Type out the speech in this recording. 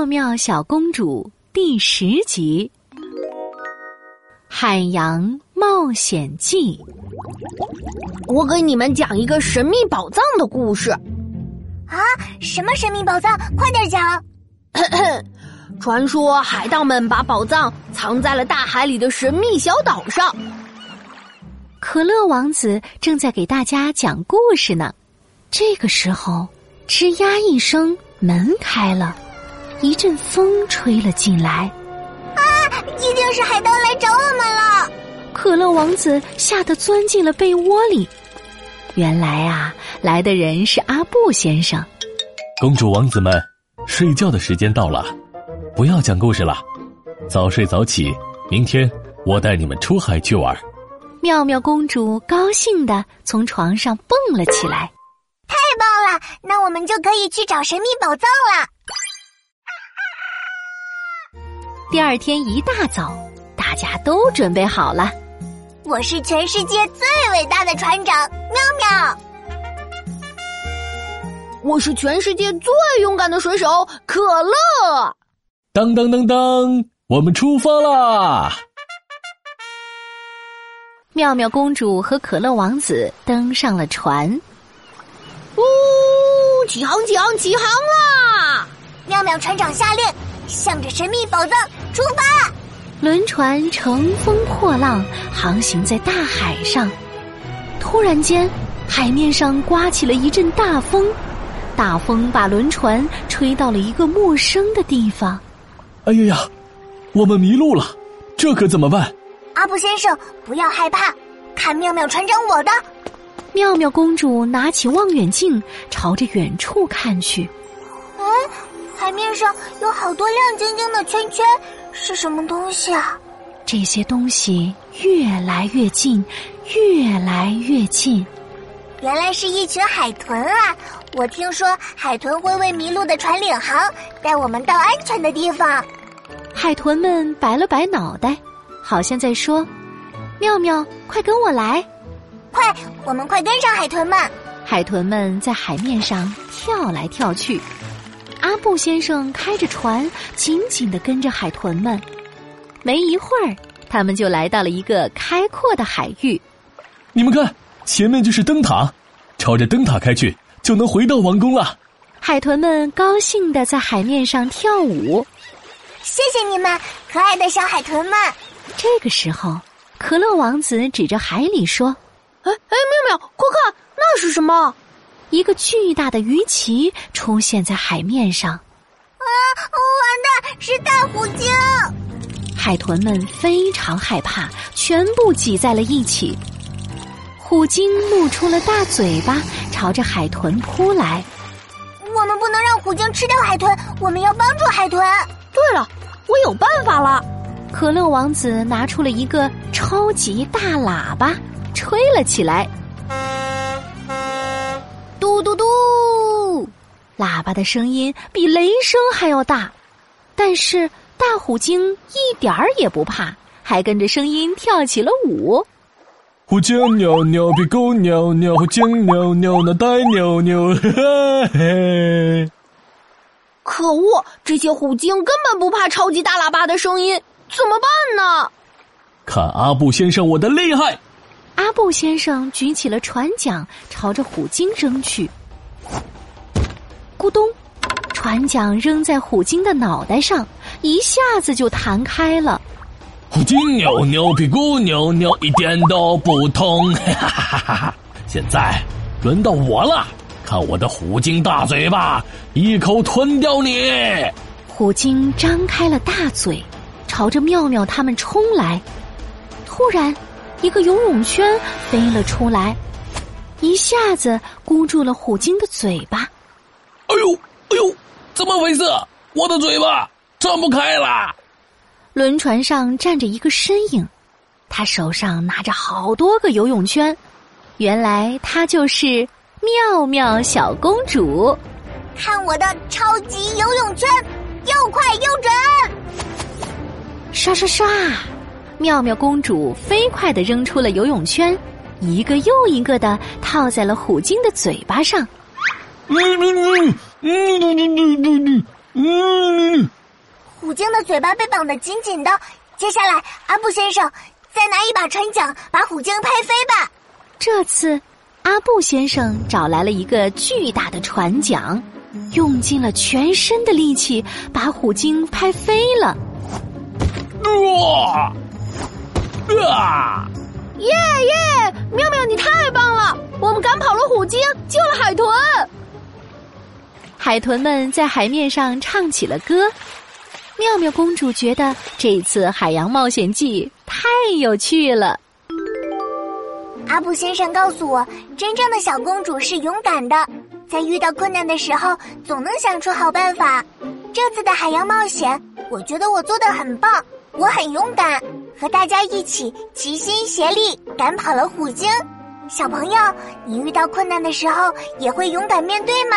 妙妙小公主第十集《海洋冒险记》。我给你们讲一个神秘宝藏的故事。啊，什么神秘宝藏？快点讲！传说海盗们把宝藏藏在了大海里的神秘小岛上。可乐王子正在给大家讲故事呢。这个时候，吱呀一声，门开了，一阵风吹了进来。啊！一定是海盗来找我们了！可乐王子吓得钻进了被窝里。原来啊，来的人是阿布先生。公主王子们，睡觉的时间到了，不要讲故事了，早睡早起。明天我带你们出海去玩。妙妙公主高兴的从床上蹦了起来。太棒了！那我们就可以去找神秘宝藏了。第二天一大早，大家都准备好了。我是全世界最伟大的船长喵喵，我是全世界最勇敢的水手可乐。当当当当，我们出发啦！妙妙公主和可乐王子登上了船。呜，起航，起航，起航啦！妙妙船长下令，向着神秘宝藏出发。轮船乘风破浪，航行在大海上。突然间，海面上刮起了一阵大风，大风把轮船吹到了一个陌生的地方。哎呀呀，我们迷路了，这可怎么办？阿布先生，不要害怕，看妙妙船长我的。妙妙公主拿起望远镜，朝着远处看去。哎，海面上有好多亮晶晶的圈圈。是什么东西啊？这些东西越来越近，越来越近。原来是一群海豚啊！我听说海豚会为迷路的船领航，带我们到安全的地方。海豚们摆了摆脑袋，好像在说：“妙妙，快跟我来！快，我们快跟上海豚们！”海豚们在海面上跳来跳去。阿布先生开着船，紧紧的跟着海豚们。没一会儿，他们就来到了一个开阔的海域。你们看，前面就是灯塔，朝着灯塔开去，就能回到王宫了。海豚们高兴的在海面上跳舞。谢谢你们，可爱的小海豚们。这个时候，可乐王子指着海里说：“哎哎，妙妙，快看，那是什么？”一个巨大的鱼鳍出现在海面上，啊！完蛋，是大虎鲸！海豚们非常害怕，全部挤在了一起。虎鲸露出了大嘴巴，朝着海豚扑来。我们不能让虎鲸吃掉海豚，我们要帮助海豚。对了，我有办法了！可乐王子拿出了一个超级大喇叭，吹了起来。喇叭的声音比雷声还要大，但是大虎鲸一点儿也不怕，还跟着声音跳起了舞。虎鲸扭扭屁股，扭扭虎鲸扭扭脑袋，扭扭嘿嘿。可恶！这些虎鲸根本不怕超级大喇叭的声音，怎么办呢？看阿布先生我的厉害！阿布先生举起了船桨，朝着虎鲸扔去。咕咚，船桨扔在虎鲸的脑袋上，一下子就弹开了。虎鲸扭扭屁股，扭扭一点都不痛。哈哈哈哈！现在轮到我了，看我的虎鲸大嘴巴，一口吞掉你！虎鲸张开了大嘴，朝着妙妙他们冲来。突然。一个游泳圈飞了出来，一下子箍住了虎鲸的嘴巴。怎么回事？我的嘴巴张不开了。轮船上站着一个身影，他手上拿着好多个游泳圈，原来他就是妙妙小公主。看我的超级游泳圈，又快又准！刷刷刷！妙妙公主飞快的扔出了游泳圈，一个又一个的套在了虎鲸的嘴巴上。嗯嗯嗯嗯嗯嗯嗯嗯虎鲸的嘴巴被绑得紧紧的。接下来，阿布先生再拿一把船桨把虎鲸拍飞吧。这次，阿布先生找来了一个巨大的船桨，用尽了全身的力气把虎鲸拍飞了。哇！啊！耶耶！妙妙，你太棒了！我们赶跑了虎鲸，救了海豚。海豚们在海面上唱起了歌。妙妙公主觉得这次海洋冒险记太有趣了。阿布先生告诉我，真正的小公主是勇敢的，在遇到困难的时候总能想出好办法。这次的海洋冒险，我觉得我做的很棒，我很勇敢，和大家一起齐心协力赶跑了虎鲸。小朋友，你遇到困难的时候也会勇敢面对吗？